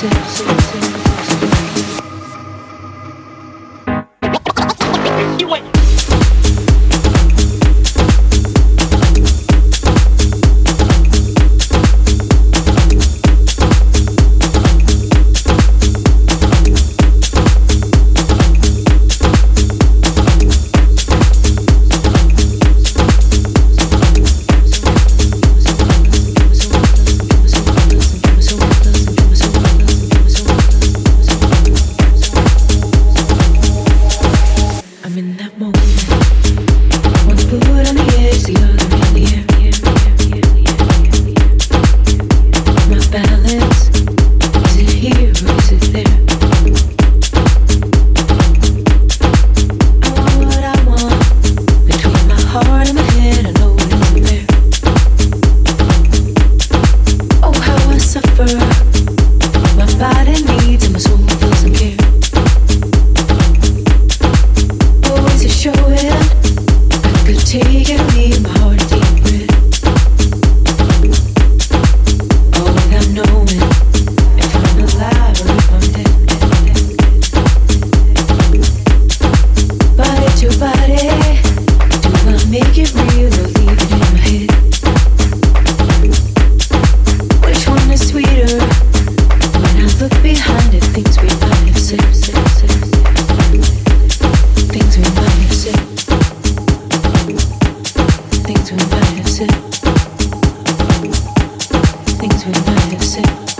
You things we might have said.